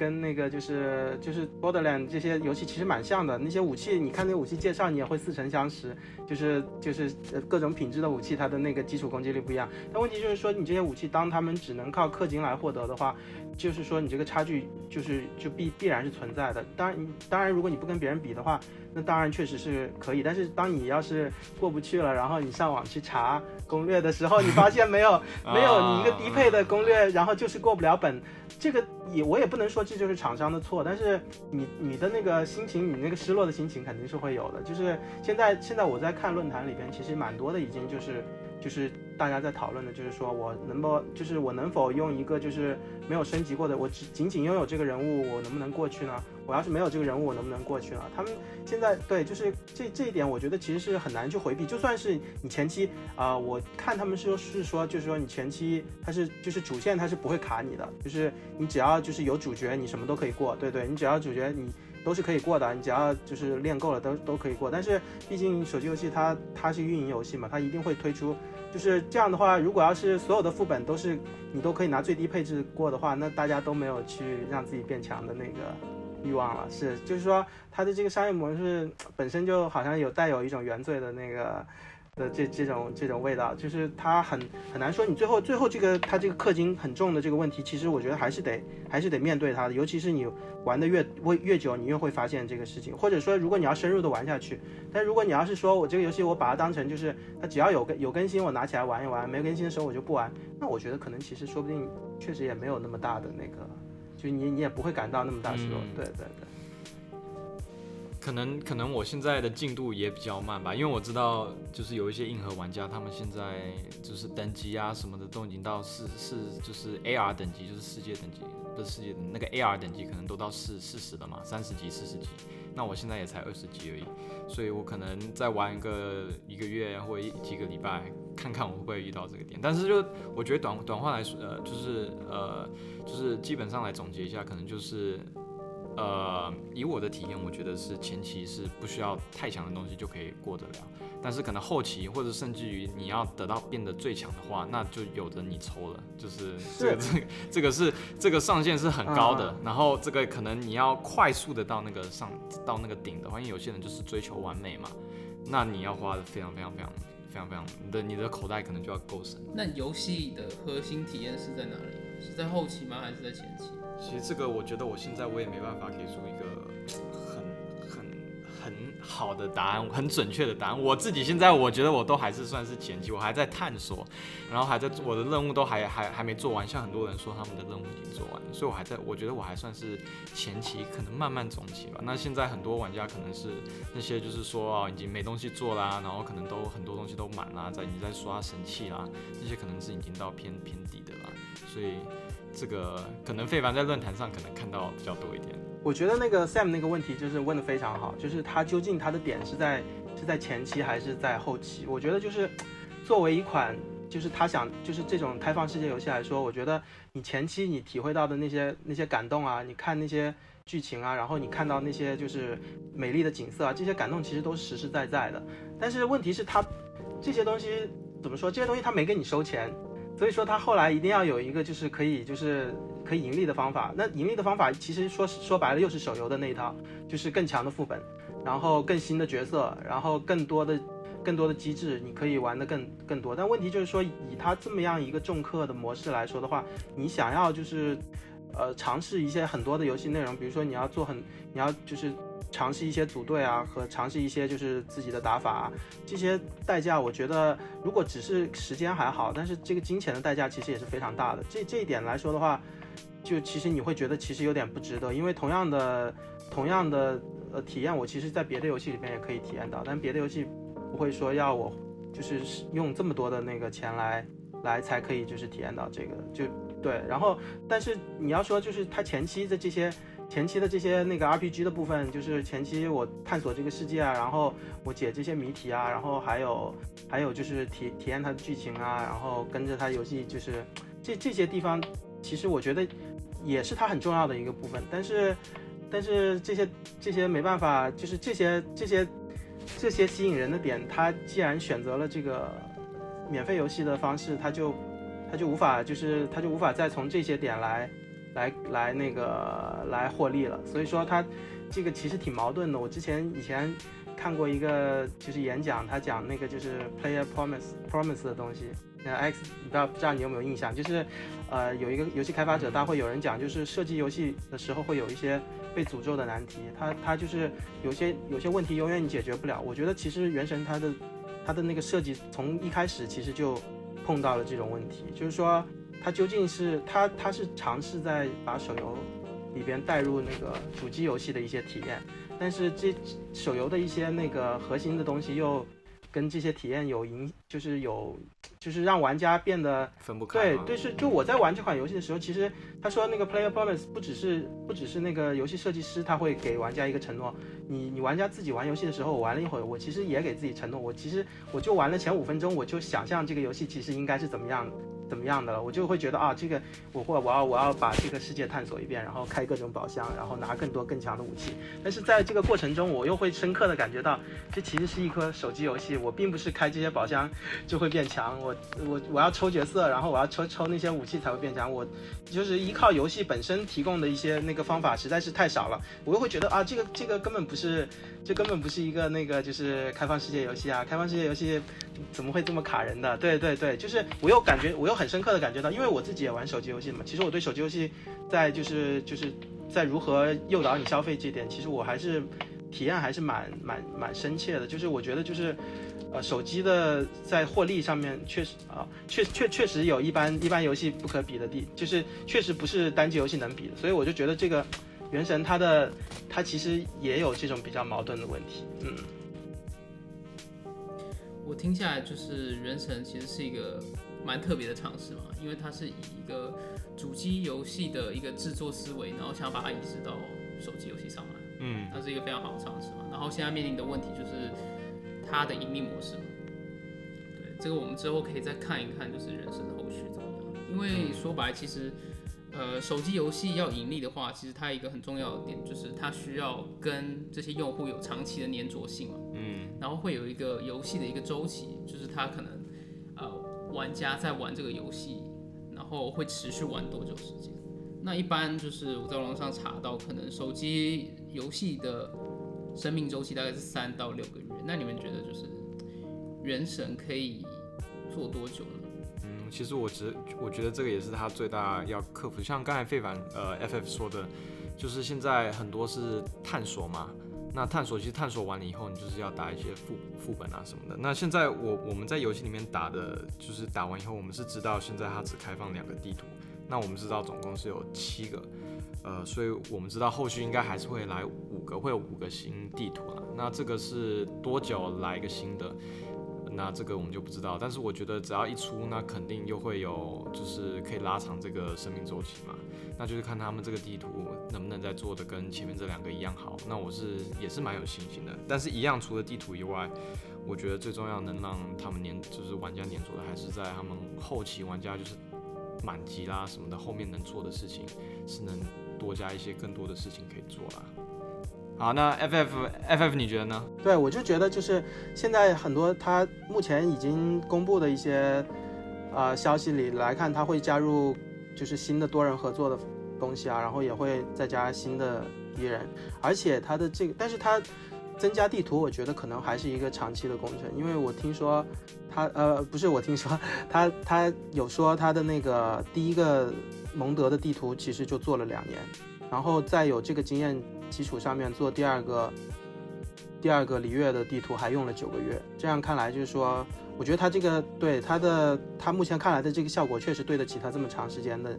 Speaker 3: 跟那个就是就是 Borderland 这些游戏其实蛮像的，那些武器你看那武器介绍你也会似曾相识，就是就是呃各种品质的武器它的那个基础攻击力不一样，但问题就是说你这些武器当他们只能靠氪金来获得的话，就是说你这个差距就是就必必然是存在的。当然当然如果你不跟别人比的话，那当然确实是可以。但是当你要是过不去了，然后你上网去查攻略的时候，你发现没有 没有你一个低配的攻略，然后就是过不了本。这个也我也不能说这就是厂商的错，但是你你的那个心情，你那个失落的心情肯定是会有的。就是现在现在我在看论坛里边，其实蛮多的已经就是就是大家在讨论的，就是说我能不就是我能否用一个就是没有升级过的，我只仅仅拥有这个人物，我能不能过去呢？我要是没有这个人物，我能不能过去呢？他们现在对，就是这这一点，我觉得其实是很难去回避。就算是你前期啊，我看他们说是说，就是说你前期它是就是主线它是不会卡你的，就是你只要就是有主角，你什么都可以过。对对，你只要主角你都是可以过的，你只要就是练够了都都可以过。但是毕竟手机游戏它它是运营游戏嘛，它一定会推出，就是这样的话，如果要是所有的副本都是你都可以拿最低配置过的话，那大家都没有去让自己变强的那个。欲望了，是，就是说，它的这个商业模式本身就好像有带有一种原罪的那个的这这种这种味道，就是它很很难说，你最后最后这个它这个氪金很重的这个问题，其实我觉得还是得还是得面对它的，尤其是你玩的越越越久，你越会发现这个事情，或者说如果你要深入的玩下去，但如果你要是说我这个游戏我把它当成就是它只要有更有更新我拿起来玩一玩，没更新的时候我就不玩，那我觉得可能其实说不定确实也没有那么大的那个。就你，你也不会感到那么大失落，对对对。
Speaker 2: 可能可能我现在的进度也比较慢吧，因为我知道，就是有一些硬核玩家，他们现在就是等级啊什么的都已经到四四，就是 AR 等级，就是世界等级，不是世界那个 AR 等级，可能都到四四十了嘛，三十级、四十级。那我现在也才二十级而已，所以我可能再玩一个一个月或几个礼拜，看看我会不会遇到这个点。但是就我觉得短短话来说，呃，就是呃。就是基本上来总结一下，可能就是，呃，以我的体验，我觉得是前期是不需要太强的东西就可以过得了，但是可能后期或者甚至于你要得到变得最强的话，那就有的你抽了，就是这个这个这个是这个上限是很高的，然后这个可能你要快速的到那个上到那个顶的话，因为有些人就是追求完美嘛，那你要花的非常非常非常非常非常你的你的口袋可能就要够深。
Speaker 1: 那游戏的核心体验是在哪里？是在后期吗？还是在前期？
Speaker 2: 其实这个，我觉得我现在我也没办法给出一个很很很好的答案，很准确的答案。我自己现在我觉得我都还是算是前期，我还在探索，然后还在我的任务都还还还没做完。像很多人说他们的任务已经做完了，所以我还在，我觉得我还算是前期，可能慢慢中期吧。那现在很多玩家可能是那些就是说啊，已经没东西做啦，然后可能都很多东西都满啦，在你在刷神器啦，那些可能是已经到偏偏底的啦。所以，这个可能费凡在论坛上可能看到比较多一点。
Speaker 3: 我觉得那个 Sam 那个问题就是问的非常好，就是他究竟他的点是在是在前期还是在后期？我觉得就是作为一款就是他想就是这种开放世界游戏来说，我觉得你前期你体会到的那些那些感动啊，你看那些剧情啊，然后你看到那些就是美丽的景色啊，这些感动其实都实实在在的。但是问题是，他这些东西怎么说？这些东西他没给你收钱。所以说他后来一定要有一个就是可以就是可以盈利的方法。那盈利的方法其实说说白了又是手游的那一套，就是更强的副本，然后更新的角色，然后更多的更多的机制，你可以玩的更更多。但问题就是说，以他这么样一个重氪的模式来说的话，你想要就是呃尝试一些很多的游戏内容，比如说你要做很你要就是。尝试一些组队啊，和尝试一些就是自己的打法，这些代价我觉得如果只是时间还好，但是这个金钱的代价其实也是非常大的。这这一点来说的话，就其实你会觉得其实有点不值得，因为同样的同样的呃体验，我其实在别的游戏里面也可以体验到，但别的游戏不会说要我就是用这么多的那个钱来来才可以就是体验到这个，就对。然后但是你要说就是它前期的这些。前期的这些那个 RPG 的部分，就是前期我探索这个世界啊，然后我解这些谜题啊，然后还有还有就是体体验它的剧情啊，然后跟着它游戏，就是这这些地方，其实我觉得也是它很重要的一个部分。但是但是这些这些没办法，就是这些这些这些吸引人的点，它既然选择了这个免费游戏的方式，它就它就无法就是它就无法再从这些点来。来来那个来获利了，所以说他这个其实挺矛盾的。我之前以前看过一个就是演讲，他讲那个就是 player promise promise 的东西。呃，X 不知道不知道你有没有印象？就是，呃，有一个游戏开发者大会有人讲，就是设计游戏的时候会有一些被诅咒的难题，他他就是有些有些问题永远你解决不了。我觉得其实原神它的它的那个设计从一开始其实就碰到了这种问题，就是说它究竟是它它是尝试在把手游里边带入那个主机游戏的一些体验。但是这手游的一些那个核心的东西又跟这些体验有影，就是有，就是让玩家变得
Speaker 2: 分不开。
Speaker 3: 对对是，就我在玩这款游戏的时候，其实他说那个 player promise 不只是不只是那个游戏设计师他会给玩家一个承诺，你你玩家自己玩游戏的时候，我玩了一会儿，我其实也给自己承诺，我其实我就玩了前五分钟，我就想象这个游戏其实应该是怎么样。怎么样的了，我就会觉得啊，这个我或我要我要把这个世界探索一遍，然后开各种宝箱，然后拿更多更强的武器。但是在这个过程中，我又会深刻的感觉到，这其实是一颗手机游戏。我并不是开这些宝箱就会变强，我我我要抽角色，然后我要抽抽那些武器才会变强。我就是依靠游戏本身提供的一些那个方法实在是太少了，我又会觉得啊，这个这个根本不是，这根本不是一个那个就是开放世界游戏啊，开放世界游戏。怎么会这么卡人的？对对对，就是我又感觉，我又很深刻的感觉到，因为我自己也玩手机游戏嘛。其实我对手机游戏，在就是就是在如何诱导你消费这点，其实我还是体验还是蛮蛮蛮深切的。就是我觉得就是，呃，手机的在获利上面确实啊，确确确实有一般一般游戏不可比的地，就是确实不是单机游戏能比的。所以我就觉得这个原神它的它其实也有这种比较矛盾的问题，嗯。
Speaker 1: 我听下来就是《原神》其实是一个蛮特别的尝试嘛，因为它是以一个主机游戏的一个制作思维，然后想要把它移植到手机游戏上来。
Speaker 2: 嗯，
Speaker 1: 它是一个非常好的尝试嘛。然后现在面临的问题就是它的盈利模式嘛。对，这个我们之后可以再看一看，就是《原神》的后续怎么样。因为说白，其实呃，手机游戏要盈利的话，其实它一个很重要的点就是它需要跟这些用户有长期的粘着性嘛。然后会有一个游戏的一个周期，就是他可能，呃，玩家在玩这个游戏，然后会持续玩多久时间？那一般就是我在网上查到，可能手机游戏的生命周期大概是三到六个月。那你们觉得就是原神可以做多久呢？
Speaker 2: 嗯，其实我觉我觉得这个也是他最大要克服，像刚才费凡呃 FF 说的，就是现在很多是探索嘛。那探索其实探索完了以后，你就是要打一些副副本啊什么的。那现在我我们在游戏里面打的，就是打完以后，我们是知道现在它只开放两个地图。那我们知道总共是有七个，呃，所以我们知道后续应该还是会来五个，会有五个新地图了。那这个是多久来一个新的？那这个我们就不知道。但是我觉得只要一出，那肯定又会有，就是可以拉长这个生命周期嘛。那就是看他们这个地图能不能再做的跟前面这两个一样好。那我是也是蛮有信心的。但是，一样除了地图以外，我觉得最重要能让他们粘，就是玩家粘着的，还是在他们后期玩家就是满级啦什么的，后面能做的事情是能多加一些更多的事情可以做啦。好，那 F F F F 你觉得呢？
Speaker 3: 对，我就觉得就是现在很多他目前已经公布的一些呃消息里来看，他会加入。就是新的多人合作的东西啊，然后也会再加新的敌人，而且它的这个，但是它增加地图，我觉得可能还是一个长期的工程，因为我听说他呃不是我听说 他他有说他的那个第一个蒙德的地图其实就做了两年，然后在有这个经验基础上面做第二个第二个璃月的地图还用了九个月，这样看来就是说。我觉得他这个对他的他目前看来的这个效果确实对得起他这么长时间的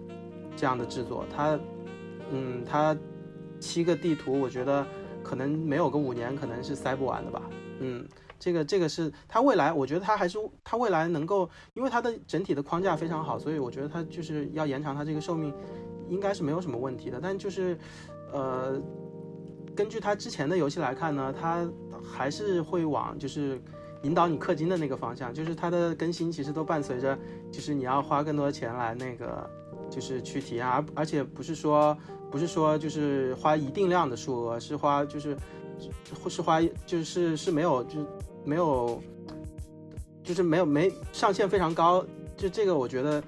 Speaker 3: 这样的制作。他，嗯，他七个地图，我觉得可能没有个五年，可能是塞不完的吧。嗯，这个这个是他未来，我觉得他还是他未来能够，因为他的整体的框架非常好，所以我觉得他就是要延长他这个寿命，应该是没有什么问题的。但就是，呃，根据他之前的游戏来看呢，他还是会往就是。引导你氪金的那个方向，就是它的更新其实都伴随着，就是你要花更多的钱来那个，就是去体验，而而且不是说不是说就是花一定量的数额，是花就是是花就是是没有就是没有就是没有没上限非常高，就这个我觉得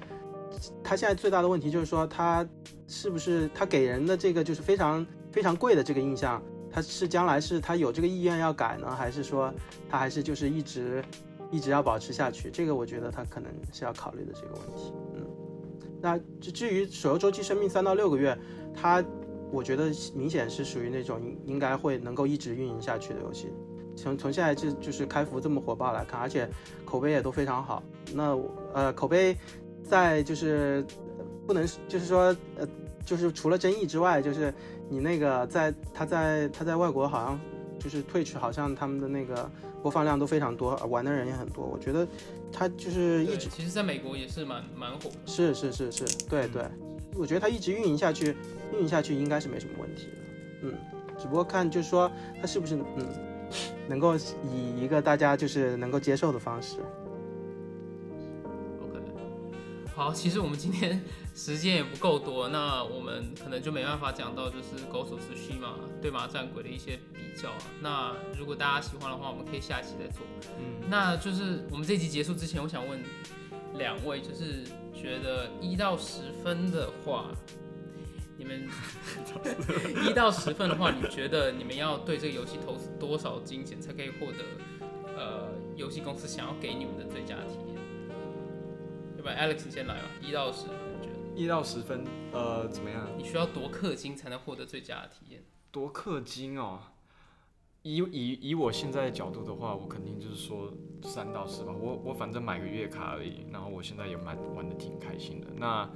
Speaker 3: 它现在最大的问题就是说它是不是它给人的这个就是非常非常贵的这个印象。他是将来是他有这个意愿要改呢，还是说他还是就是一直一直要保持下去？这个我觉得他可能是要考虑的这个问题。嗯，那至至于手游周期生命三到六个月，它我觉得明显是属于那种应该会能够一直运营下去的游戏。从从现在就就是开服这么火爆来看，而且口碑也都非常好。那呃口碑在就是不能就是说呃就是除了争议之外，就是你那个在他在他在外国好像就是 Twitch 好像他们的那个播放量都非常多，玩的人也很多。我觉得他就是一，直
Speaker 1: 其实在美国也是蛮蛮火的。
Speaker 3: 是是是是，对对，我觉得他一直运营下去，运营下去应该是没什么问题的。嗯，只不过看就是说他是不是嗯能够以一个大家就是能够接受的方式。
Speaker 1: OK，好，其实我们今天时间也不够多，那我们可能就没办法讲到就是《狗手持续嘛对马战鬼的一些比较啊。那如果大家喜欢的话，我们可以下一期再做。
Speaker 2: 嗯，
Speaker 1: 那就是我们这集结束之前，我想问两位，就是觉得一到十分的话，你们 一到十分的话，你觉得你们要对这个游戏投资多少金钱，才可以获得呃游戏公司想要给你们的最佳体验？要不然 Alex 你先来吧，一到十分，
Speaker 2: 一到十分，呃，怎么样？
Speaker 1: 你需要多氪金才能获得最佳的体验？
Speaker 2: 多氪金哦。以以以我现在的角度的话，我肯定就是说三到四吧。我我反正买个月卡而已，然后我现在也蛮玩的挺开心的。那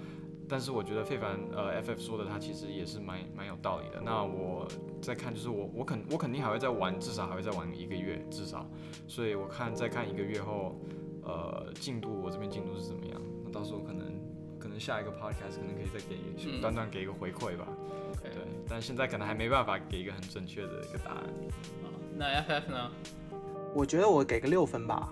Speaker 2: 但是我觉得费凡呃 FF 说的他其实也是蛮蛮有道理的。那我再看就是我我肯我肯定还会再玩，至少还会再玩一个月至少。所以我看再看一个月后，呃进度我这边进度是怎么样。那到时候可能可能下一个 podcast 可能可以再给
Speaker 1: 嗯
Speaker 2: 短短给一个回馈吧。
Speaker 1: OK，
Speaker 2: 对，但现在可能还没办法给一个很准确的一个答案。
Speaker 1: 那 FF 呢？
Speaker 3: 我觉得我给个六分吧。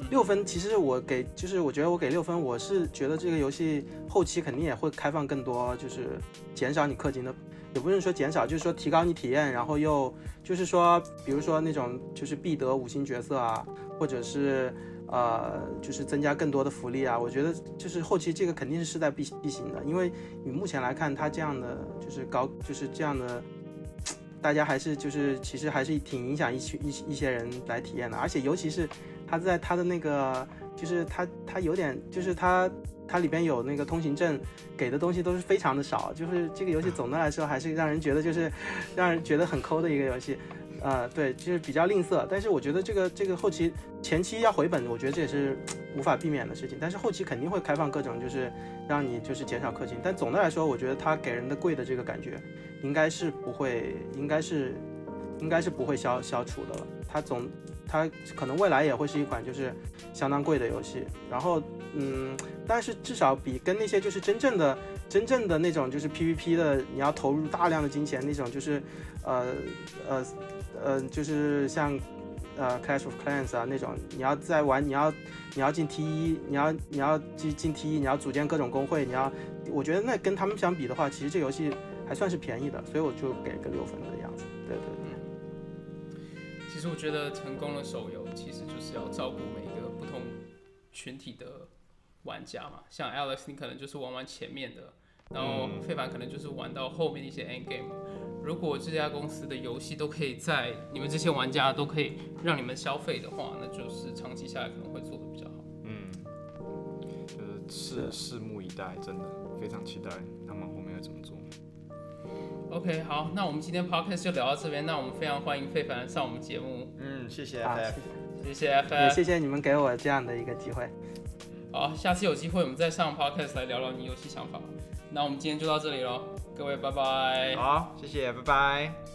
Speaker 1: 嗯
Speaker 3: 六分，其实我给就是我觉得我给六分，我是觉得这个游戏后期肯定也会开放更多，就是减少你氪金的，也不是说减少，就是说提高你体验，然后又就是说，比如说那种就是必得五星角色啊，或者是呃就是增加更多的福利啊，我觉得就是后期这个肯定是势在必必行的，因为你目前来看它这样的就是高就是这样的。大家还是就是其实还是挺影响一群一一些人来体验的，而且尤其是他在他的那个就是他他有点就是他它里边有那个通行证，给的东西都是非常的少，就是这个游戏总的来说还是让人觉得就是让人觉得很抠的一个游戏。呃，对，就是比较吝啬，但是我觉得这个这个后期前期要回本，我觉得这也是无法避免的事情。但是后期肯定会开放各种，就是让你就是减少氪金。但总的来说，我觉得它给人的贵的这个感觉，应该是不会，应该是应该是不会消消除的了。它总它可能未来也会是一款就是相当贵的游戏。然后嗯，但是至少比跟那些就是真正的真正的那种就是 PVP 的，你要投入大量的金钱那种，就是呃呃呃，就是像呃 Clash of Clans 啊那种，你要在玩，你要你要进 T 一，你要你要进进 T 一，你要组建各种工会，你要，我觉得那跟他们相比的话，其实这游戏还算是便宜的，所以我就给个六分的样子。对对对，
Speaker 1: 其实我觉得成功的手游其实就是要照顾每一个不同群体的玩家嘛。像 Alex，你可能就是玩玩前面的，然后非凡可能就是玩到后面的一些 end game。如果这家公司的游戏都可以在你们这些玩家都可以让你们消费的话，那就是长期下来可能会做的比较好。
Speaker 2: 嗯，就是拭拭目以待，真的非常期待他们后面会怎么做。
Speaker 1: OK，好，那我们今天 podcast 就聊到这边。那我们非常欢迎费凡上我们节目，
Speaker 2: 嗯，谢谢
Speaker 1: 谢谢
Speaker 3: 也
Speaker 1: FF。
Speaker 3: 谢谢你们给我这样的一个机会。
Speaker 1: 好，下次有机会我们再上 podcast 来聊聊你游戏想法。那我们今天就到这里喽，各位拜拜。
Speaker 2: 好，谢谢，拜拜。